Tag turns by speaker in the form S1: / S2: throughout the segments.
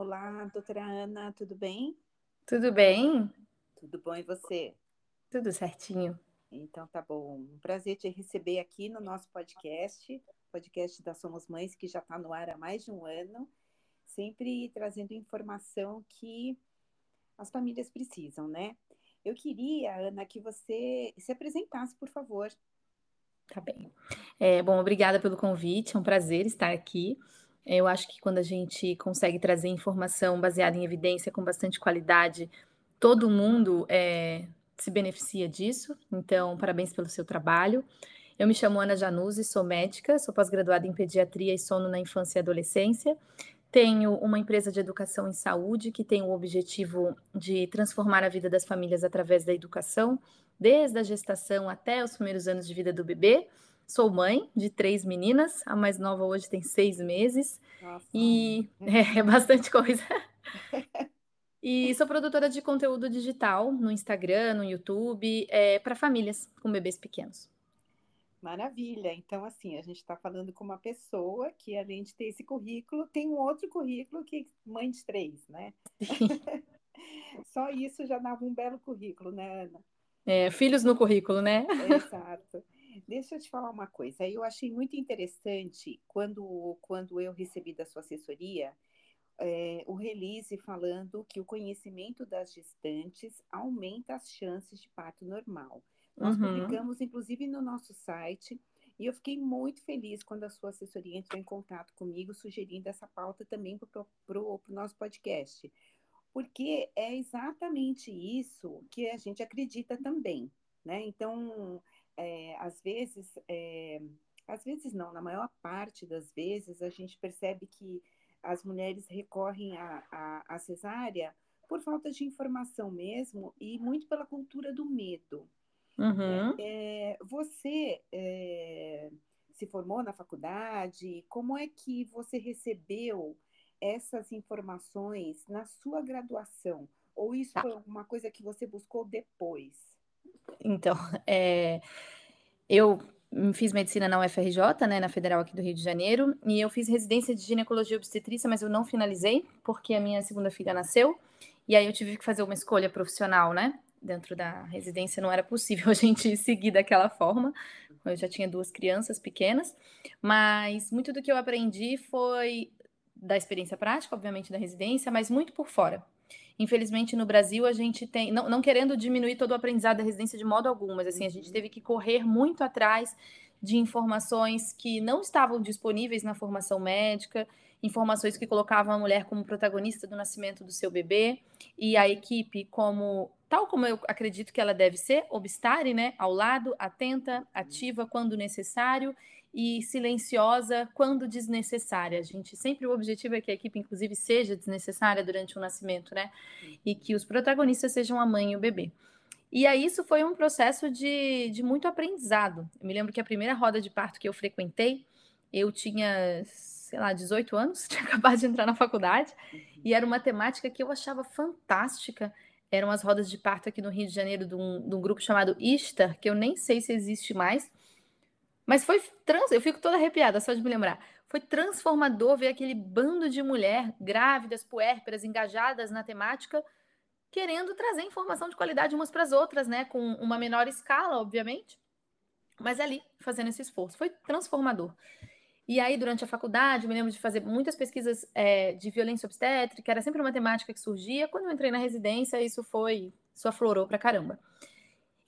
S1: Olá, doutora Ana, tudo bem?
S2: Tudo bem?
S1: Tudo bom e você?
S2: Tudo certinho.
S1: Então tá bom. Um prazer te receber aqui no nosso podcast, podcast da Somos Mães, que já está no ar há mais de um ano, sempre trazendo informação que as famílias precisam, né? Eu queria, Ana, que você se apresentasse, por favor.
S2: Tá bem. É, bom, obrigada pelo convite, é um prazer estar aqui. Eu acho que quando a gente consegue trazer informação baseada em evidência com bastante qualidade, todo mundo é, se beneficia disso. Então, parabéns pelo seu trabalho. Eu me chamo Ana Januzzi, sou médica, sou pós-graduada em pediatria e sono na infância e adolescência. Tenho uma empresa de educação em saúde que tem o objetivo de transformar a vida das famílias através da educação, desde a gestação até os primeiros anos de vida do bebê. Sou mãe de três meninas, a mais nova hoje tem seis meses. Nossa. E é, é bastante coisa. E sou produtora de conteúdo digital no Instagram, no YouTube, é, para famílias com bebês pequenos.
S1: Maravilha. Então, assim, a gente está falando com uma pessoa que, além de ter esse currículo, tem um outro currículo que mãe de três, né? Só isso já dava um belo currículo, né, Ana?
S2: É, filhos no currículo, né?
S1: Exato. Deixa eu te falar uma coisa. Eu achei muito interessante quando, quando eu recebi da sua assessoria é, o release falando que o conhecimento das gestantes aumenta as chances de parto normal. Nós uhum. publicamos, inclusive, no nosso site, e eu fiquei muito feliz quando a sua assessoria entrou em contato comigo, sugerindo essa pauta também para o nosso podcast. Porque é exatamente isso que a gente acredita também. Né? Então, é, às vezes, é, às vezes não, na maior parte das vezes, a gente percebe que as mulheres recorrem à, cesárea por falta de informação mesmo e muito pela cultura do medo.
S2: Uhum.
S1: É, você é, se formou na faculdade? Como é que você recebeu essas informações na sua graduação? Ou isso tá. foi alguma coisa que você buscou depois?
S2: Então, é, eu fiz medicina na UFRJ, né, na Federal aqui do Rio de Janeiro, e eu fiz residência de ginecologia e obstetrícia, mas eu não finalizei, porque a minha segunda filha nasceu, e aí eu tive que fazer uma escolha profissional, né? Dentro da residência não era possível a gente seguir daquela forma, eu já tinha duas crianças pequenas, mas muito do que eu aprendi foi da experiência prática, obviamente, da residência, mas muito por fora. Infelizmente, no Brasil, a gente tem, não, não querendo diminuir todo o aprendizado da residência de modo algum, mas assim, a gente uhum. teve que correr muito atrás de informações que não estavam disponíveis na formação médica, informações que colocavam a mulher como protagonista do nascimento do seu bebê, e a equipe como, tal como eu acredito que ela deve ser, obstare, né, ao lado, atenta, ativa quando necessário, e silenciosa quando desnecessária. A gente sempre o objetivo é que a equipe, inclusive, seja desnecessária durante o nascimento, né? E que os protagonistas sejam a mãe e o bebê. E aí isso foi um processo de, de muito aprendizado. Eu me lembro que a primeira roda de parto que eu frequentei, eu tinha, sei lá, 18 anos, tinha acabado de entrar na faculdade, e era uma temática que eu achava fantástica. Eram as rodas de parto aqui no Rio de Janeiro, de um, de um grupo chamado Istar, que eu nem sei se existe mais, mas foi trans, eu fico toda arrepiada só de me lembrar. Foi transformador ver aquele bando de mulher grávidas, puérperas, engajadas na temática, querendo trazer informação de qualidade umas para as outras, né, com uma menor escala, obviamente, mas ali fazendo esse esforço. Foi transformador. E aí, durante a faculdade, me lembro de fazer muitas pesquisas é, de violência obstétrica, era sempre uma temática que surgia. Quando eu entrei na residência, isso foi, isso aflorou para caramba.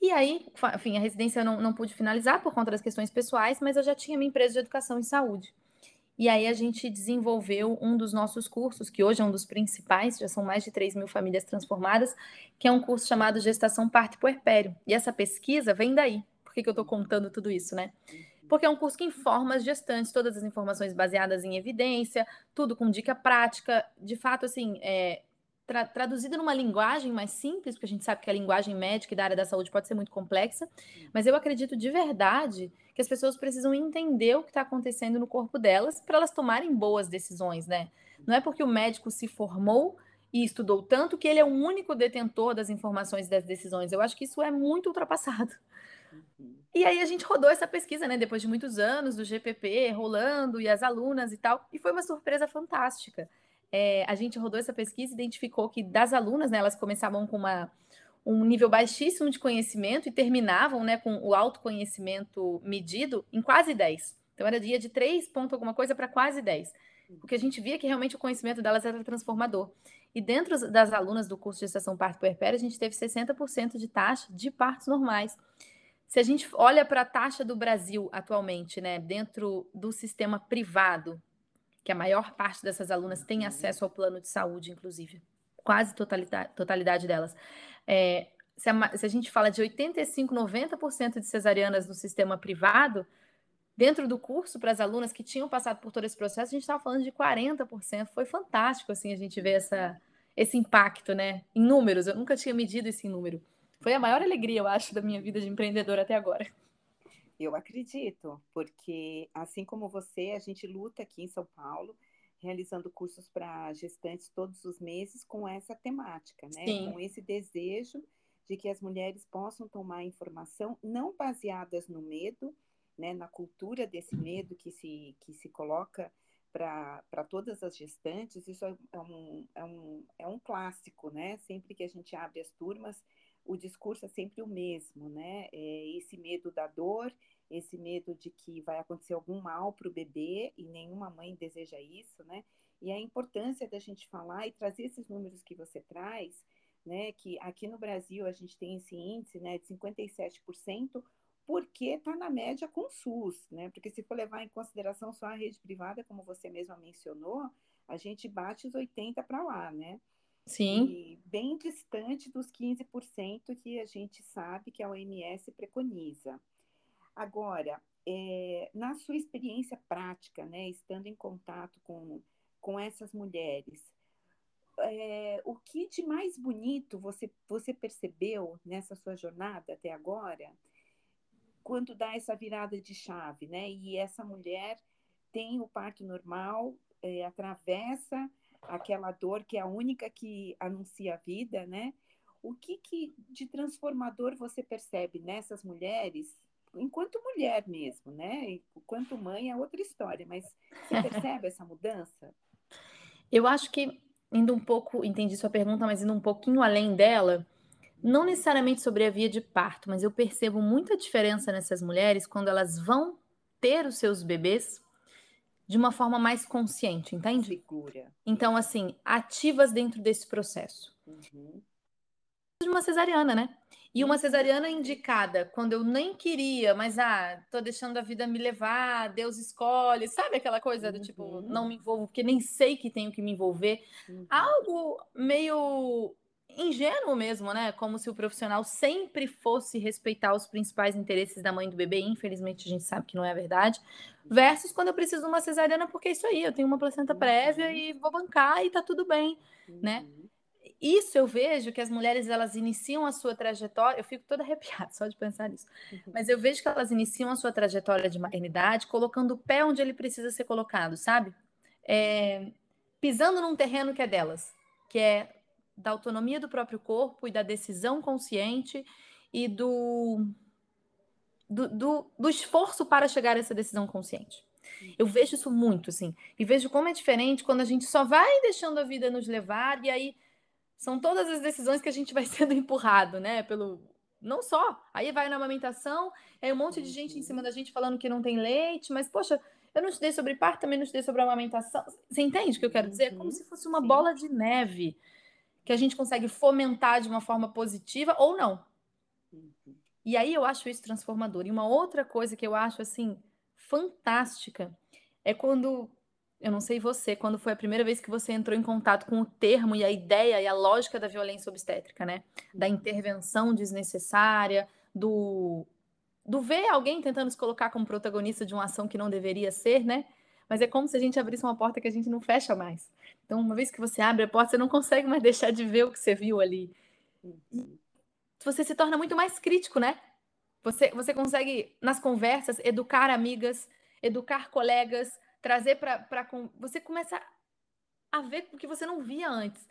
S2: E aí, enfim, a residência eu não, não pude finalizar por conta das questões pessoais, mas eu já tinha minha empresa de educação em saúde. E aí a gente desenvolveu um dos nossos cursos, que hoje é um dos principais, já são mais de 3 mil famílias transformadas, que é um curso chamado Gestação Parto e Puerpério. E essa pesquisa vem daí. Por que, que eu estou contando tudo isso, né? Porque é um curso que informa as gestantes, todas as informações baseadas em evidência, tudo com dica prática. De fato, assim, é, tra traduzida numa linguagem mais simples, porque a gente sabe que a linguagem médica e da área da saúde pode ser muito complexa, mas eu acredito de verdade que as pessoas precisam entender o que está acontecendo no corpo delas para elas tomarem boas decisões, né? Não é porque o médico se formou e estudou tanto que ele é o único detentor das informações das decisões. Eu acho que isso é muito ultrapassado. Uhum. E aí a gente rodou essa pesquisa, né, depois de muitos anos do GPP rolando e as alunas e tal, e foi uma surpresa fantástica é, a gente rodou essa pesquisa e identificou que das alunas, né, elas começavam com uma, um nível baixíssimo de conhecimento e terminavam né, com o autoconhecimento medido em quase 10. Então era dia de 3 ponto alguma coisa para quase 10. Porque a gente via que realmente o conhecimento delas era transformador. E dentro das alunas do curso de gestação parto puerpério, a gente teve 60% de taxa de partos normais. Se a gente olha para a taxa do Brasil atualmente, né, dentro do sistema privado, que a maior parte dessas alunas tem acesso ao plano de saúde, inclusive, quase totalidade, totalidade delas. É, se, a, se a gente fala de 85, 90% de cesarianas no sistema privado, dentro do curso para as alunas que tinham passado por todo esse processo, a gente estava falando de 40%. Foi fantástico assim a gente ver essa, esse impacto, né? Em números. Eu nunca tinha medido esse número. Foi a maior alegria, eu acho, da minha vida de empreendedora até agora.
S1: Eu acredito, porque assim como você, a gente luta aqui em São Paulo, realizando cursos para gestantes todos os meses com essa temática, né? Sim. Com esse desejo de que as mulheres possam tomar informação não baseadas no medo, né, na cultura desse medo que se, que se coloca para todas as gestantes, isso é, é um, é, um, é um clássico, né? Sempre que a gente abre as turmas, o discurso é sempre o mesmo, né? É esse medo da dor, esse medo de que vai acontecer algum mal para o bebê, e nenhuma mãe deseja isso, né? E a importância da gente falar e trazer esses números que você traz, né? Que aqui no Brasil a gente tem esse índice né, de 57%, porque está na média com o SUS, né? Porque se for levar em consideração só a rede privada, como você mesma mencionou, a gente bate os 80 para lá, né?
S2: Sim.
S1: E bem distante dos 15% que a gente sabe que a OMS preconiza. Agora, é, na sua experiência prática, né, estando em contato com, com essas mulheres, é, o que de mais bonito você, você percebeu nessa sua jornada até agora? quando dá essa virada de chave, né? E essa mulher tem o parto normal, é, atravessa aquela dor que é a única que anuncia a vida, né? O que, que de transformador você percebe nessas mulheres, enquanto mulher mesmo, né? Enquanto mãe é outra história, mas você percebe essa mudança?
S2: Eu acho que indo um pouco, entendi sua pergunta, mas indo um pouquinho além dela, não necessariamente sobre a via de parto, mas eu percebo muita diferença nessas mulheres quando elas vão ter os seus bebês de uma forma mais consciente, entende?
S1: Segura.
S2: Então, assim, ativas dentro desse processo. Uhum. De uma cesariana, né? E uma cesariana indicada quando eu nem queria, mas ah, tô deixando a vida me levar, Deus escolhe, sabe aquela coisa do tipo, uhum. não me envolvo, porque nem sei que tenho que me envolver. Uhum. Algo meio ingênuo mesmo, né? Como se o profissional sempre fosse respeitar os principais interesses da mãe do bebê. Infelizmente, a gente sabe que não é a verdade. Versus quando eu preciso de uma cesariana, porque é isso aí, eu tenho uma placenta prévia uhum. e vou bancar e tá tudo bem, né? Isso eu vejo que as mulheres elas iniciam a sua trajetória, eu fico toda arrepiada só de pensar nisso. Uhum. Mas eu vejo que elas iniciam a sua trajetória de maternidade colocando o pé onde ele precisa ser colocado, sabe? É, pisando num terreno que é delas, que é da autonomia do próprio corpo e da decisão consciente e do, do, do, do esforço para chegar a essa decisão consciente. Eu vejo isso muito, assim, e vejo como é diferente quando a gente só vai deixando a vida nos levar, e aí são todas as decisões que a gente vai sendo empurrado, né? Pelo. Não só. Aí vai na amamentação, aí um monte de gente em cima da gente falando que não tem leite, mas, poxa, eu não estudei sobre parto, também não estudei sobre amamentação. Você entende o que eu quero dizer? É como uhum. se fosse uma bola de neve que a gente consegue fomentar de uma forma positiva ou não. Uhum. E aí eu acho isso transformador. E uma outra coisa que eu acho assim fantástica é quando eu não sei você, quando foi a primeira vez que você entrou em contato com o termo e a ideia e a lógica da violência obstétrica, né? Da intervenção desnecessária, do do ver alguém tentando se colocar como protagonista de uma ação que não deveria ser, né? Mas é como se a gente abrisse uma porta que a gente não fecha mais. Então, uma vez que você abre a porta, você não consegue mais deixar de ver o que você viu ali. Você se torna muito mais crítico, né? Você, você consegue, nas conversas, educar amigas, educar colegas, trazer para. Você começa a ver o que você não via antes.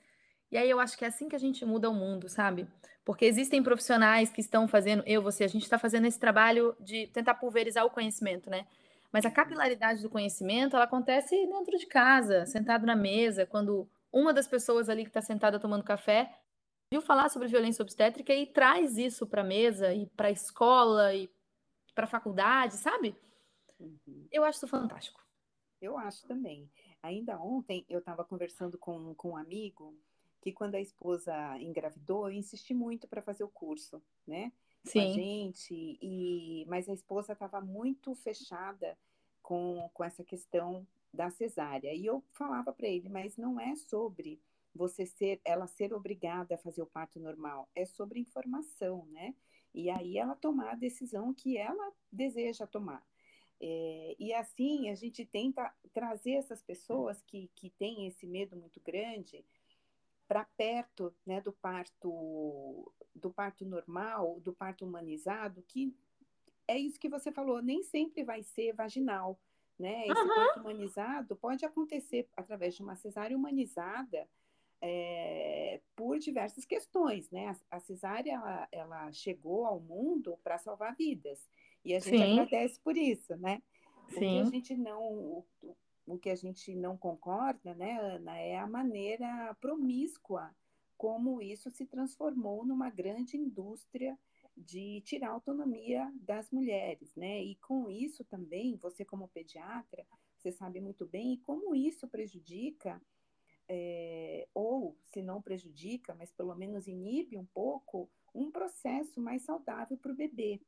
S2: E aí eu acho que é assim que a gente muda o mundo, sabe? Porque existem profissionais que estão fazendo, eu, você, a gente está fazendo esse trabalho de tentar pulverizar o conhecimento, né? Mas a capilaridade do conhecimento, ela acontece dentro de casa, sentado na mesa, quando uma das pessoas ali que está sentada tomando café viu falar sobre violência obstétrica e traz isso para a mesa e para a escola e para a faculdade, sabe? Uhum. Eu acho isso fantástico.
S1: Eu acho também. Ainda ontem eu estava conversando com, com um amigo que quando a esposa engravidou, eu insisti muito para fazer o curso, né? Sim. Com a gente, e, mas a esposa estava muito fechada com, com essa questão da cesárea. E eu falava para ele, mas não é sobre você ser, ela ser obrigada a fazer o parto normal, é sobre informação, né? E aí ela tomar a decisão que ela deseja tomar. É, e assim a gente tenta trazer essas pessoas que, que têm esse medo muito grande para perto né, do parto do parto normal, do parto humanizado, que é isso que você falou, nem sempre vai ser vaginal. Né? Esse uhum. parto humanizado pode acontecer através de uma cesárea humanizada é, por diversas questões. Né? A, a cesárea ela, ela chegou ao mundo para salvar vidas. E a gente Sim. agradece por isso, né? Sim. O que a gente não, o, o que a gente não concorda, né, Ana, é a maneira promíscua como isso se transformou numa grande indústria de tirar a autonomia das mulheres, né? E com isso também, você como pediatra, você sabe muito bem como isso prejudica, é, ou se não prejudica, mas pelo menos inibe um pouco, um processo mais saudável para o bebê,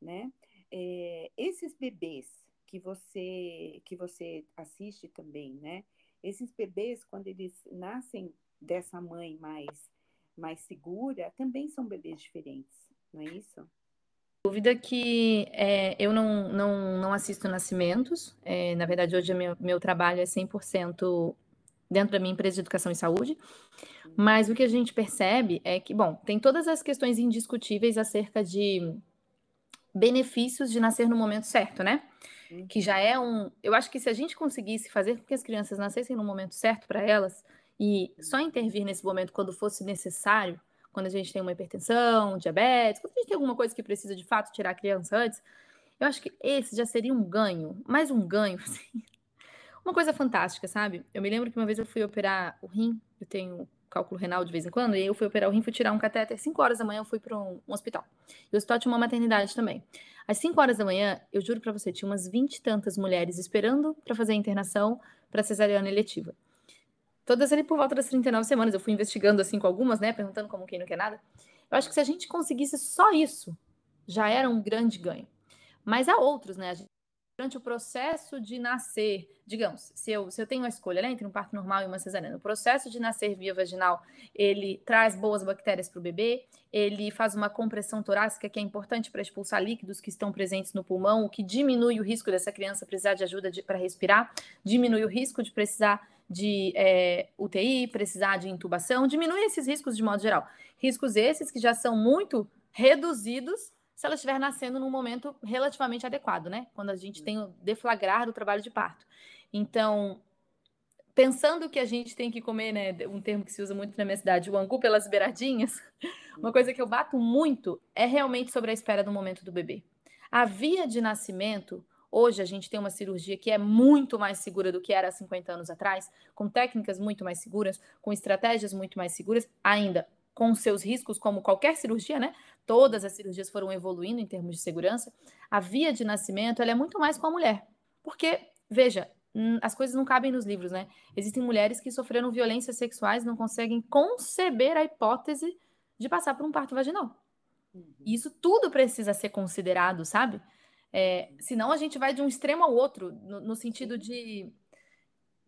S1: né? É, esses bebês que você que você assiste também, né? Esses bebês quando eles nascem dessa mãe mais mais segura, também são bebês diferentes, não é isso?
S2: Dúvida que é, eu não, não, não assisto nascimentos. É, na verdade, hoje meu, meu trabalho é 100% dentro da minha empresa de educação e saúde. Uhum. Mas o que a gente percebe é que, bom, tem todas as questões indiscutíveis acerca de benefícios de nascer no momento certo, né? Que já é um. Eu acho que se a gente conseguisse fazer com que as crianças nascessem no momento certo para elas e só intervir nesse momento quando fosse necessário, quando a gente tem uma hipertensão, diabetes, quando a gente tem alguma coisa que precisa de fato tirar a criança antes, eu acho que esse já seria um ganho, mais um ganho, assim. Uma coisa fantástica, sabe? Eu me lembro que uma vez eu fui operar o rim, eu tenho cálculo renal de vez em quando, e eu fui operar o rim, fui tirar um catéter, 5 horas da manhã eu fui para um, um, hospital. E o hospital tinha uma maternidade também. Às 5 horas da manhã, eu juro para você, tinha umas 20 e tantas mulheres esperando para fazer a internação para cesariana eletiva. Todas ali por volta das 39 semanas, eu fui investigando assim com algumas, né, perguntando como quem não quer nada. Eu acho que se a gente conseguisse só isso, já era um grande ganho. Mas há outros, né? A gente durante o processo de nascer, digamos, se eu, se eu tenho a escolha né, entre um parto normal e uma cesariana, o processo de nascer via vaginal, ele traz boas bactérias para o bebê, ele faz uma compressão torácica que é importante para expulsar líquidos que estão presentes no pulmão, o que diminui o risco dessa criança precisar de ajuda para respirar, diminui o risco de precisar de é, UTI, precisar de intubação, diminui esses riscos de modo geral. Riscos esses que já são muito reduzidos se ela estiver nascendo num momento relativamente adequado, né? Quando a gente tem o deflagrar do trabalho de parto. Então, pensando que a gente tem que comer, né, um termo que se usa muito na minha cidade, o angu pelas beiradinhas, uma coisa que eu bato muito é realmente sobre a espera do momento do bebê. A via de nascimento, hoje a gente tem uma cirurgia que é muito mais segura do que era há 50 anos atrás, com técnicas muito mais seguras, com estratégias muito mais seguras, ainda com seus riscos, como qualquer cirurgia, né? Todas as cirurgias foram evoluindo em termos de segurança. A via de nascimento ela é muito mais com a mulher. Porque, veja, as coisas não cabem nos livros, né? Existem mulheres que sofreram violências sexuais não conseguem conceber a hipótese de passar por um parto vaginal. Uhum. Isso tudo precisa ser considerado, sabe? É, senão a gente vai de um extremo ao outro, no, no sentido de,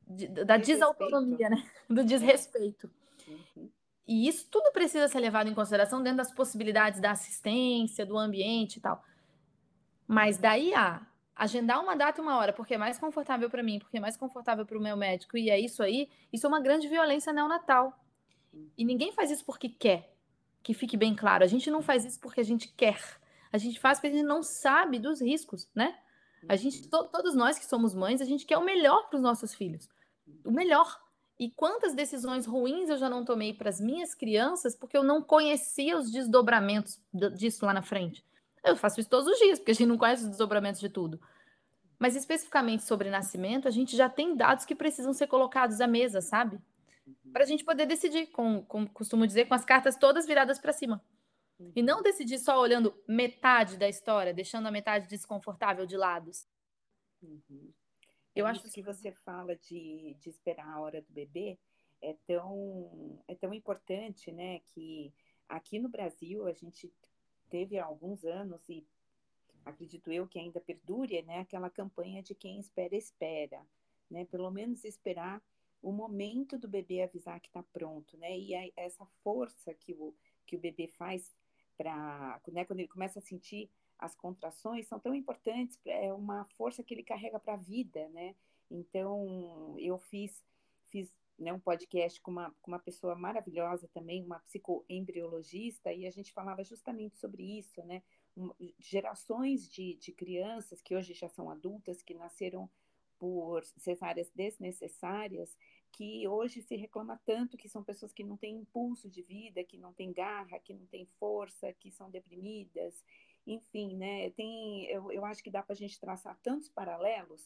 S2: de da desautonomia, né? Do desrespeito. Uhum. E isso tudo precisa ser levado em consideração dentro das possibilidades da assistência, do ambiente e tal. Mas daí a agendar uma data e uma hora, porque é mais confortável para mim, porque é mais confortável para o meu médico, e é isso aí, isso é uma grande violência neonatal. E ninguém faz isso porque quer, que fique bem claro. A gente não faz isso porque a gente quer. A gente faz porque a gente não sabe dos riscos, né? A gente, to, todos nós que somos mães, a gente quer o melhor para os nossos filhos. O melhor. E quantas decisões ruins eu já não tomei para as minhas crianças porque eu não conhecia os desdobramentos disso lá na frente. Eu faço isso todos os dias, porque a gente não conhece os desdobramentos de tudo. Mas especificamente sobre nascimento, a gente já tem dados que precisam ser colocados à mesa, sabe? Uhum. Para a gente poder decidir, com, com costumo dizer, com as cartas todas viradas para cima. Uhum. E não decidir só olhando metade da história, deixando a metade desconfortável de lados.
S1: Uhum. Eu acho que você fala de, de esperar a hora do bebê é tão, é tão importante, né? Que aqui no Brasil a gente teve há alguns anos e acredito eu que ainda perdure, né? Aquela campanha de quem espera, espera, né? Pelo menos esperar o momento do bebê avisar que está pronto, né? E a, essa força que o, que o bebê faz para, né? Quando ele começa a sentir as contrações são tão importantes, é uma força que ele carrega para a vida, né? Então, eu fiz, fiz né, um podcast com uma, com uma pessoa maravilhosa também, uma psicoembriologista, e a gente falava justamente sobre isso, né? Um, gerações de, de crianças que hoje já são adultas, que nasceram por cesáreas desnecessárias, que hoje se reclama tanto que são pessoas que não têm impulso de vida, que não têm garra, que não têm força, que são deprimidas enfim, né? Tem, eu, eu acho que dá para a gente traçar tantos paralelos.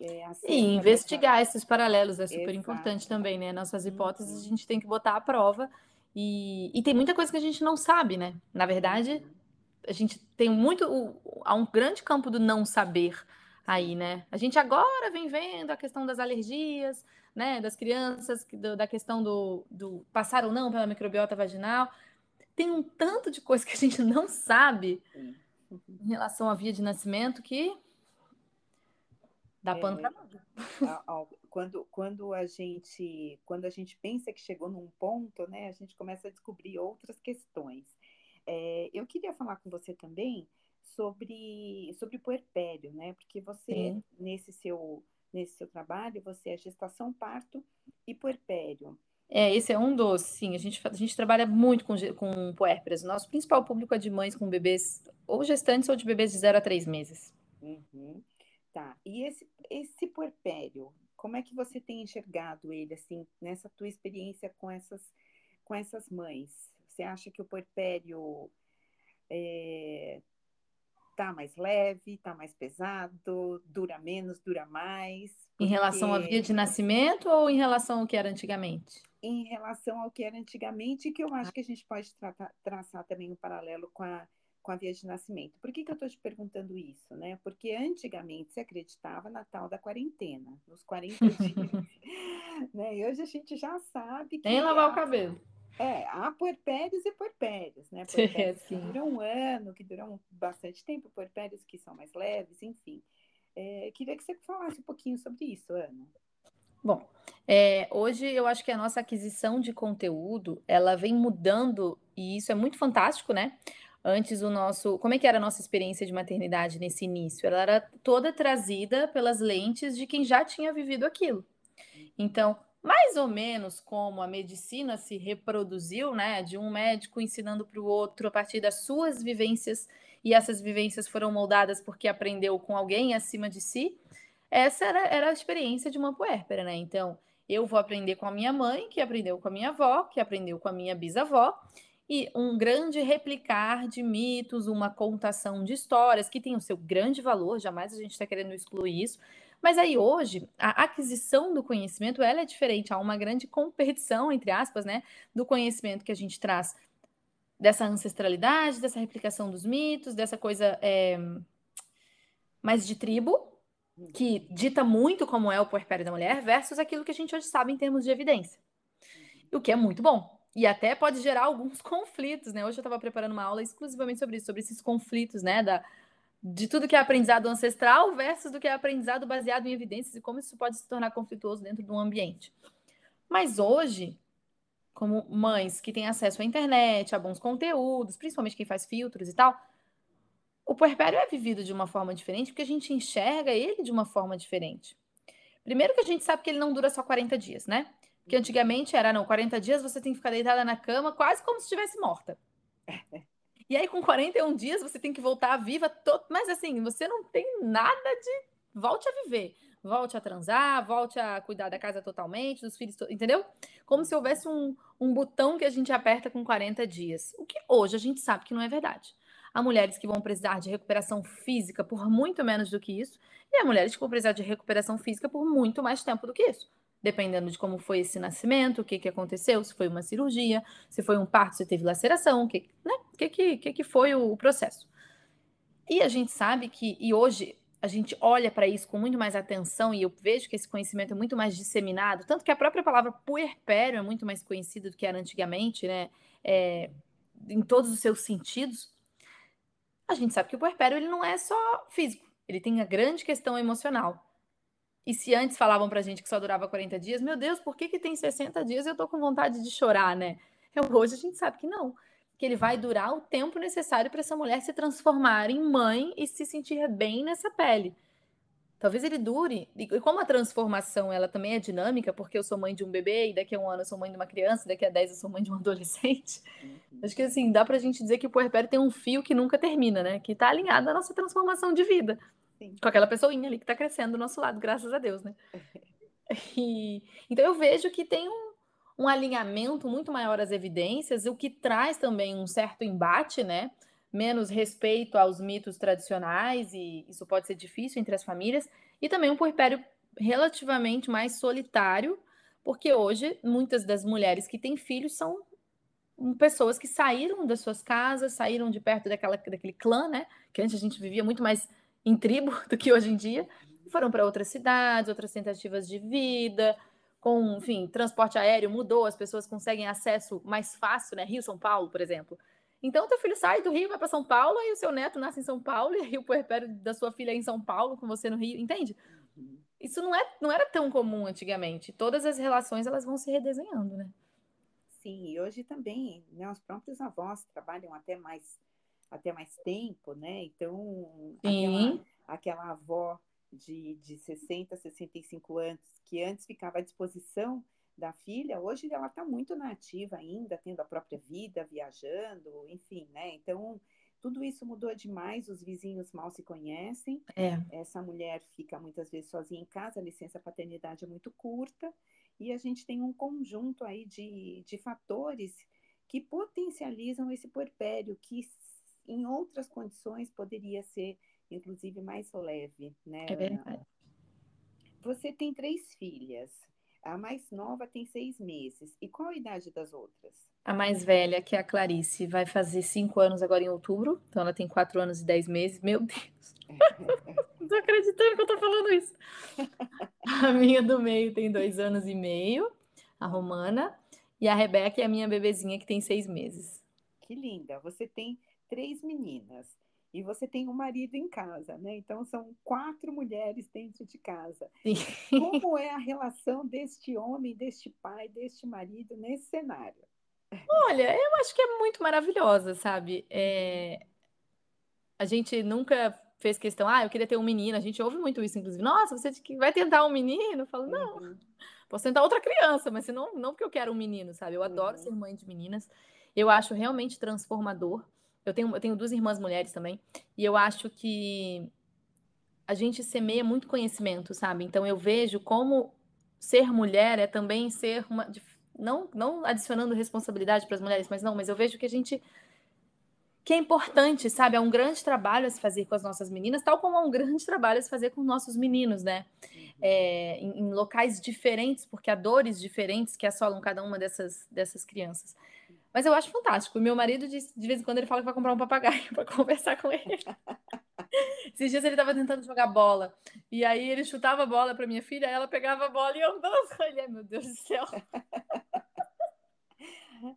S2: É, e investigar esses paralelos é super Exato. importante também, né? Nossas hipóteses uhum. a gente tem que botar à prova. E, e tem muita coisa que a gente não sabe, né? Na verdade, uhum. a gente tem muito. Há um grande campo do não saber aí, né? A gente agora vem vendo a questão das alergias, né? Das crianças, do, da questão do, do passar ou não pela microbiota vaginal tem um tanto de coisa que a gente não sabe em relação à via de nascimento que dá pano é,
S1: para quando, quando a gente quando a gente pensa que chegou num ponto, né, a gente começa a descobrir outras questões. É, eu queria falar com você também sobre sobre puerpério, né? Porque você nesse seu nesse seu trabalho você é gestação, parto e puerpério.
S2: É, esse é um dos, sim. A gente, a gente trabalha muito com, com puérperas. Nosso principal público é de mães com bebês, ou gestantes, ou de bebês de 0 a 3 meses.
S1: Uhum. Tá. E esse, esse puerpério, como é que você tem enxergado ele, assim, nessa tua experiência com essas, com essas mães? Você acha que o puerpério é, tá mais leve, tá mais pesado, dura menos, dura mais?
S2: Porque... Em relação à via de nascimento ou em relação ao que era antigamente?
S1: em relação ao que era antigamente, que eu acho que a gente pode traçar também um paralelo com a, com a via de nascimento. Por que, que eu estou te perguntando isso? Né? Porque antigamente se acreditava na tal da quarentena, nos 40 dias. né? E hoje a gente já sabe que.
S2: Nem lavar o cabelo.
S1: É, há puerpérios e puerpérios, né? Puerpérios que duram um ano, que duram bastante tempo, puerpérios que são mais leves, enfim. É, queria que você falasse um pouquinho sobre isso, Ana.
S2: Bom, é, hoje eu acho que a nossa aquisição de conteúdo ela vem mudando e isso é muito fantástico, né? Antes o nosso, como é que era a nossa experiência de maternidade nesse início? Ela era toda trazida pelas lentes de quem já tinha vivido aquilo. Então, mais ou menos como a medicina se reproduziu, né, de um médico ensinando para o outro a partir das suas vivências e essas vivências foram moldadas porque aprendeu com alguém acima de si essa era, era a experiência de uma puérpera, né? Então, eu vou aprender com a minha mãe, que aprendeu com a minha avó, que aprendeu com a minha bisavó, e um grande replicar de mitos, uma contação de histórias que tem o seu grande valor, jamais a gente está querendo excluir isso. Mas aí hoje, a aquisição do conhecimento ela é diferente, há uma grande competição, entre aspas, né, do conhecimento que a gente traz dessa ancestralidade, dessa replicação dos mitos, dessa coisa é, mais de tribo, que dita muito como é o puerpério da mulher, versus aquilo que a gente hoje sabe em termos de evidência. O que é muito bom. E até pode gerar alguns conflitos, né? Hoje eu estava preparando uma aula exclusivamente sobre isso, sobre esses conflitos, né? Da, de tudo que é aprendizado ancestral versus do que é aprendizado baseado em evidências e como isso pode se tornar conflituoso dentro de um ambiente. Mas hoje, como mães que têm acesso à internet, a bons conteúdos, principalmente quem faz filtros e tal, o puerpério é vivido de uma forma diferente porque a gente enxerga ele de uma forma diferente. Primeiro que a gente sabe que ele não dura só 40 dias, né? Porque antigamente era, não, 40 dias você tem que ficar deitada na cama quase como se estivesse morta. E aí, com 41 dias, você tem que voltar viva. To... Mas assim, você não tem nada de. Volte a viver. Volte a transar, volte a cuidar da casa totalmente, dos filhos, to... entendeu? Como se houvesse um, um botão que a gente aperta com 40 dias. O que hoje a gente sabe que não é verdade. há mulheres que vão precisar de recuperação física por muito menos do que isso, e há mulheres que vão precisar de recuperação física por muito mais tempo do que isso. Dependendo de como foi esse nascimento, o que, que aconteceu, se foi uma cirurgia, se foi um parto, se teve laceração, o que, né? que, que, que, que foi o, o processo. E a gente sabe que, e hoje a gente olha para isso com muito mais atenção e eu vejo que esse conhecimento é muito mais disseminado, tanto que a própria palavra puerpério é muito mais conhecida do que era antigamente, né? É, em todos os seus sentidos. A gente sabe que o puerpério ele não é só físico, ele tem a grande questão emocional. E se antes falavam pra gente que só durava 40 dias, meu Deus, por que, que tem 60 dias e eu tô com vontade de chorar, né? Hoje a gente sabe que não que ele vai durar o tempo necessário para essa mulher se transformar em mãe e se sentir bem nessa pele. Talvez ele dure. E como a transformação ela também é dinâmica, porque eu sou mãe de um bebê e daqui a um ano eu sou mãe de uma criança, daqui a dez eu sou mãe de um adolescente. Uhum. Acho que assim, dá pra gente dizer que o puerpério tem um fio que nunca termina, né? Que tá alinhado à nossa transformação de vida. Sim. Com aquela pessoinha ali que tá crescendo do nosso lado, graças a Deus, né? E, então eu vejo que tem um, um alinhamento muito maior às evidências, o que traz também um certo embate, né? Menos respeito aos mitos tradicionais, e isso pode ser difícil entre as famílias, e também um puerpério relativamente mais solitário, porque hoje muitas das mulheres que têm filhos são pessoas que saíram das suas casas, saíram de perto daquela, daquele clã, né? Que antes a gente vivia muito mais em tribo do que hoje em dia, foram para outras cidades, outras tentativas de vida, com, enfim, transporte aéreo mudou, as pessoas conseguem acesso mais fácil, né? Rio, São Paulo, por exemplo. Então, teu filho sai do Rio, vai para São Paulo, e o seu neto nasce em São Paulo, e aí o puerpério da sua filha é em São Paulo, com você no Rio, entende? Uhum. Isso não, é, não era tão comum antigamente. Todas as relações, elas vão se redesenhando, né?
S1: Sim, e hoje também, né, os próprios avós trabalham até mais, até mais tempo, né? Então, aquela, aquela avó de, de 60, 65 anos, que antes ficava à disposição da filha, hoje ela está muito na ativa ainda, tendo a própria vida, viajando, enfim, né? Então, tudo isso mudou demais, os vizinhos mal se conhecem. É. Essa mulher fica muitas vezes sozinha em casa, a licença paternidade é muito curta, e a gente tem um conjunto aí de, de fatores que potencializam esse puerpério, que em outras condições poderia ser inclusive mais leve, né?
S2: É verdade.
S1: Você tem três filhas. A mais nova tem seis meses. E qual a idade das outras?
S2: A mais velha, que é a Clarice, vai fazer cinco anos agora em outubro. Então ela tem quatro anos e dez meses. Meu Deus! Não tô acreditando que eu tô falando isso. A minha do meio tem dois anos e meio, a Romana. E a Rebeca é a minha bebezinha que tem seis meses.
S1: Que linda! Você tem três meninas e você tem um marido em casa, né? Então são quatro mulheres dentro de casa. Sim. Como é a relação deste homem, deste pai, deste marido nesse cenário?
S2: Olha, eu acho que é muito maravilhosa, sabe? É... A gente nunca fez questão, ah, eu queria ter um menino. A gente ouve muito isso, inclusive. Nossa, você vai tentar um menino? Eu falo, não, uhum. posso tentar outra criança, mas não, não porque eu quero um menino, sabe? Eu adoro uhum. ser mãe de meninas. Eu acho realmente transformador. Eu tenho, eu tenho duas irmãs mulheres também, e eu acho que a gente semeia muito conhecimento, sabe? Então eu vejo como ser mulher é também ser uma. Não, não adicionando responsabilidade para as mulheres, mas não, mas eu vejo que a gente. Que é importante, sabe? É um grande trabalho a se fazer com as nossas meninas, tal como é um grande trabalho a se fazer com os nossos meninos, né? Uhum. É, em, em, locais diferentes, porque há dores diferentes que assolam cada uma dessas, dessas crianças. Mas eu acho fantástico. Meu marido, de, de vez em quando, ele fala que vai comprar um papagaio para conversar com ele. Esses dias ele estava tentando jogar bola. E aí ele chutava a bola para minha filha, ela pegava a bola e dançava. Ele, meu Deus do céu.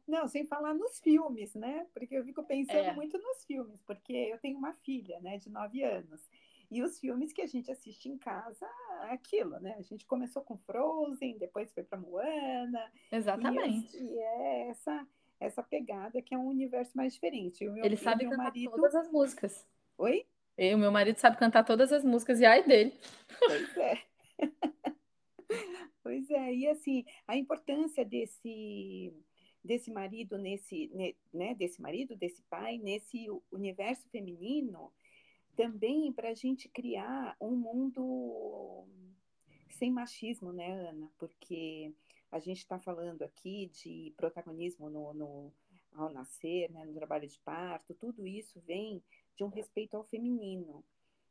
S1: Não, sem falar nos filmes, né? Porque eu fico pensando é. muito nos filmes, porque eu tenho uma filha, né, de nove anos. E os filmes que a gente assiste em casa, é aquilo, né? A gente começou com Frozen, depois foi para Moana.
S2: Exatamente.
S1: E, e é essa essa pegada que é um universo mais diferente.
S2: Ele sabe cantar marido... todas as músicas.
S1: Oi?
S2: E o meu marido sabe cantar todas as músicas e ai dele.
S1: Pois é. pois é, e assim, a importância desse desse marido nesse, né, desse marido, desse pai nesse universo feminino, também para a gente criar um mundo sem machismo, né, Ana? Porque a gente está falando aqui de protagonismo no, no, ao nascer, né, no trabalho de parto, tudo isso vem de um respeito ao feminino.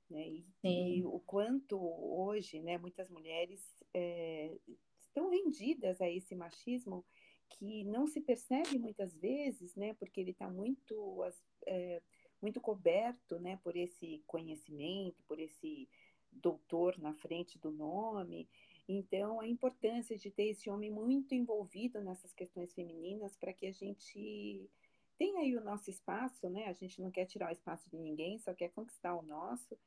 S1: Né? E, e o quanto hoje né, muitas mulheres é, estão rendidas a esse machismo que não se percebe muitas vezes, né, porque ele está muito, é, muito coberto né, por esse conhecimento, por esse doutor na frente do nome. Então, a importância de ter esse homem muito envolvido nessas questões femininas para que a gente tenha aí o nosso espaço, né? A gente não quer tirar o espaço de ninguém, só quer conquistar o nosso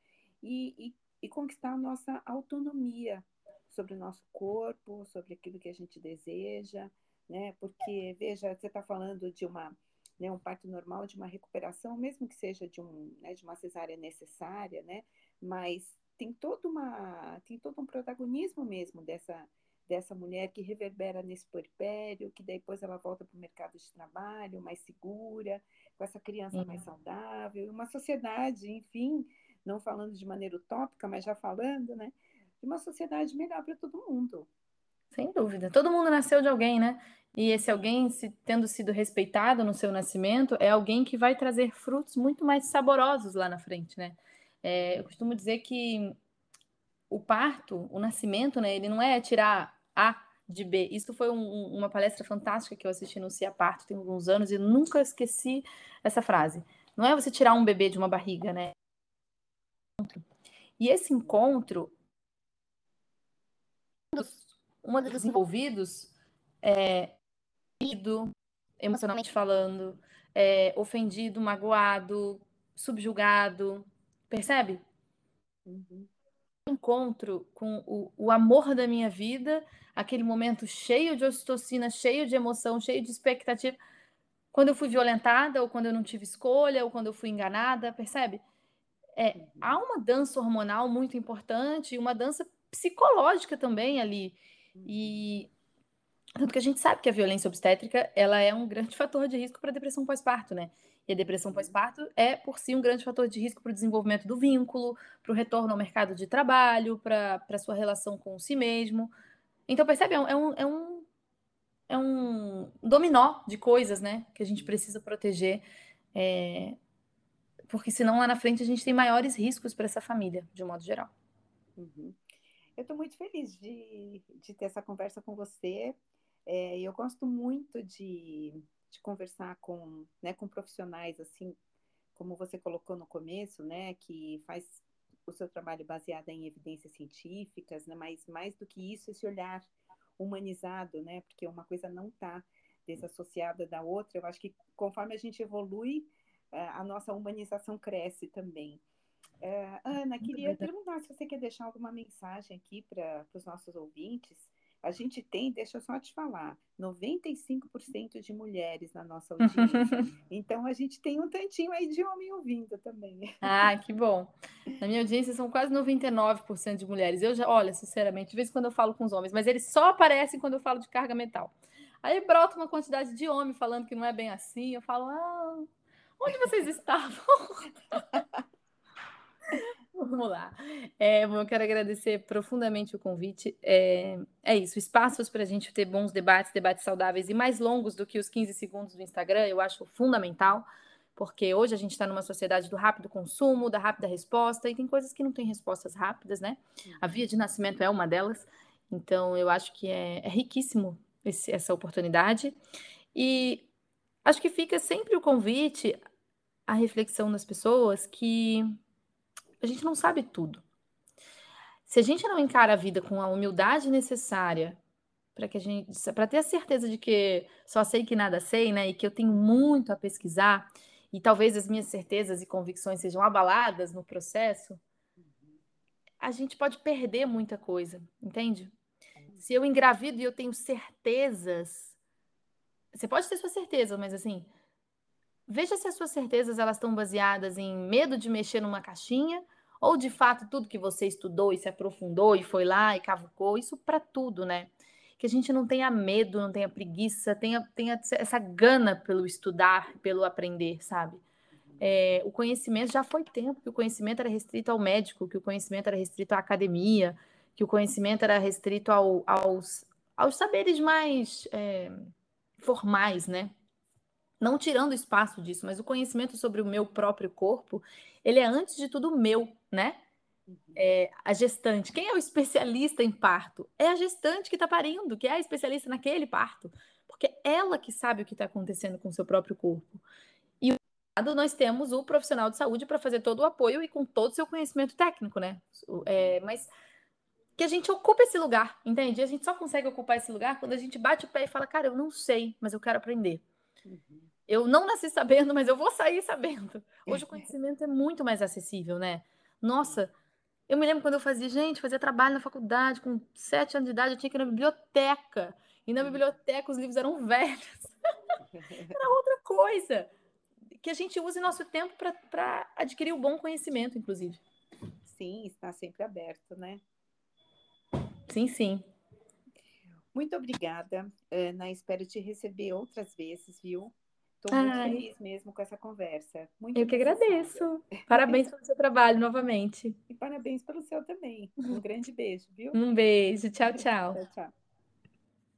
S1: e, e, e conquistar a nossa autonomia sobre o nosso corpo, sobre aquilo que a gente deseja, né? Porque, veja, você está falando de uma né, um parto normal, de uma recuperação, mesmo que seja de, um, né, de uma cesárea necessária, né? Mas tem toda uma tem todo um protagonismo mesmo dessa dessa mulher que reverbera nesse puerpério, que depois ela volta para o mercado de trabalho mais segura, com essa criança mais saudável, uma sociedade, enfim, não falando de maneira utópica, mas já falando, né, de uma sociedade melhor para todo mundo.
S2: Sem dúvida. Todo mundo nasceu de alguém, né? E esse alguém, se, tendo sido respeitado no seu nascimento, é alguém que vai trazer frutos muito mais saborosos lá na frente, né? É, eu costumo dizer que o parto, o nascimento, né, ele não é tirar A de B. Isso foi um, uma palestra fantástica que eu assisti no Cia Parto tem alguns anos e nunca esqueci essa frase. Não é você tirar um bebê de uma barriga, né? E esse encontro, um dos envolvidos é emocionalmente falando, é, ofendido, magoado, subjugado, Percebe? Uhum. Encontro com o, o amor da minha vida, aquele momento cheio de ocitocina, cheio de emoção, cheio de expectativa. Quando eu fui violentada, ou quando eu não tive escolha, ou quando eu fui enganada, percebe? É, uhum. Há uma dança hormonal muito importante, uma dança psicológica também ali. E tanto que a gente sabe que a violência obstétrica ela é um grande fator de risco para depressão pós-parto, né? E a depressão pós-parto é, por si, um grande fator de risco para o desenvolvimento do vínculo, para o retorno ao mercado de trabalho, para a sua relação com si mesmo. Então, percebe? É um, é, um, é, um, é um dominó de coisas, né? Que a gente precisa proteger. É, porque senão lá na frente a gente tem maiores riscos para essa família, de um modo geral.
S1: Uhum. Eu estou muito feliz de, de ter essa conversa com você. É, eu gosto muito de, de conversar com, né, com profissionais, assim, como você colocou no começo, né, que faz o seu trabalho baseado em evidências científicas, né, mas mais do que isso, esse olhar humanizado, né, porque uma coisa não está desassociada da outra. Eu acho que conforme a gente evolui, é, a nossa humanização cresce também. É, Ana, queria perguntar se você quer deixar alguma mensagem aqui para os nossos ouvintes a gente tem, deixa eu só te falar, 95% de mulheres na nossa audiência. então a gente tem um tantinho aí de homem ouvindo também.
S2: Ah, que bom. Na minha audiência são quase 99% de mulheres. Eu já, olha, sinceramente, de vez em quando eu falo com os homens, mas eles só aparecem quando eu falo de carga mental. Aí brota uma quantidade de homem falando que não é bem assim. Eu falo, ah, onde vocês estavam? Vamos lá. É, eu quero agradecer profundamente o convite. É, é isso, espaços para a gente ter bons debates, debates saudáveis e mais longos do que os 15 segundos do Instagram, eu acho fundamental, porque hoje a gente está numa sociedade do rápido consumo, da rápida resposta, e tem coisas que não têm respostas rápidas, né? A via de nascimento é uma delas, então eu acho que é, é riquíssimo esse, essa oportunidade. E acho que fica sempre o convite à reflexão das pessoas que a gente não sabe tudo. Se a gente não encara a vida com a humildade necessária para que a gente para ter a certeza de que só sei que nada sei, né, e que eu tenho muito a pesquisar e talvez as minhas certezas e convicções sejam abaladas no processo, a gente pode perder muita coisa, entende? Se eu engravido e eu tenho certezas, você pode ter sua certeza, mas assim, veja se as suas certezas elas estão baseadas em medo de mexer numa caixinha ou de fato tudo que você estudou e se aprofundou e foi lá e cavucou, isso para tudo, né? Que a gente não tenha medo, não tenha preguiça, tenha, tenha essa gana pelo estudar, pelo aprender, sabe? É, o conhecimento já foi tempo que o conhecimento era restrito ao médico, que o conhecimento era restrito à academia, que o conhecimento era restrito ao, aos, aos saberes mais é, formais, né? não tirando espaço disso, mas o conhecimento sobre o meu próprio corpo, ele é antes de tudo meu, né? Uhum. É, a gestante. Quem é o especialista em parto? É a gestante que está parindo, que é a especialista naquele parto. Porque é ela que sabe o que está acontecendo com o seu próprio corpo. E o lado nós temos o profissional de saúde para fazer todo o apoio e com todo o seu conhecimento técnico, né? É, mas que a gente ocupe esse lugar, entende? A gente só consegue ocupar esse lugar quando a gente bate o pé e fala, cara, eu não sei, mas eu quero aprender. Uhum. Eu não nasci sabendo, mas eu vou sair sabendo. Hoje o conhecimento é muito mais acessível, né? Nossa, eu me lembro quando eu fazia, gente, fazia trabalho na faculdade, com sete anos de idade, eu tinha que ir na biblioteca. E na uhum. biblioteca os livros eram velhos. Era outra coisa. Que a gente use nosso tempo para adquirir o bom conhecimento, inclusive.
S1: Sim, está sempre aberto, né?
S2: Sim, sim.
S1: Muito obrigada, Ana. Espero te receber outras vezes, viu? Estou muito Ai. feliz mesmo com essa conversa. Muito
S2: Eu que agradeço. Parabéns pelo seu trabalho novamente.
S1: E parabéns pelo seu também. Um grande beijo, viu?
S2: Um beijo. Tchau, tchau.
S1: tchau, tchau.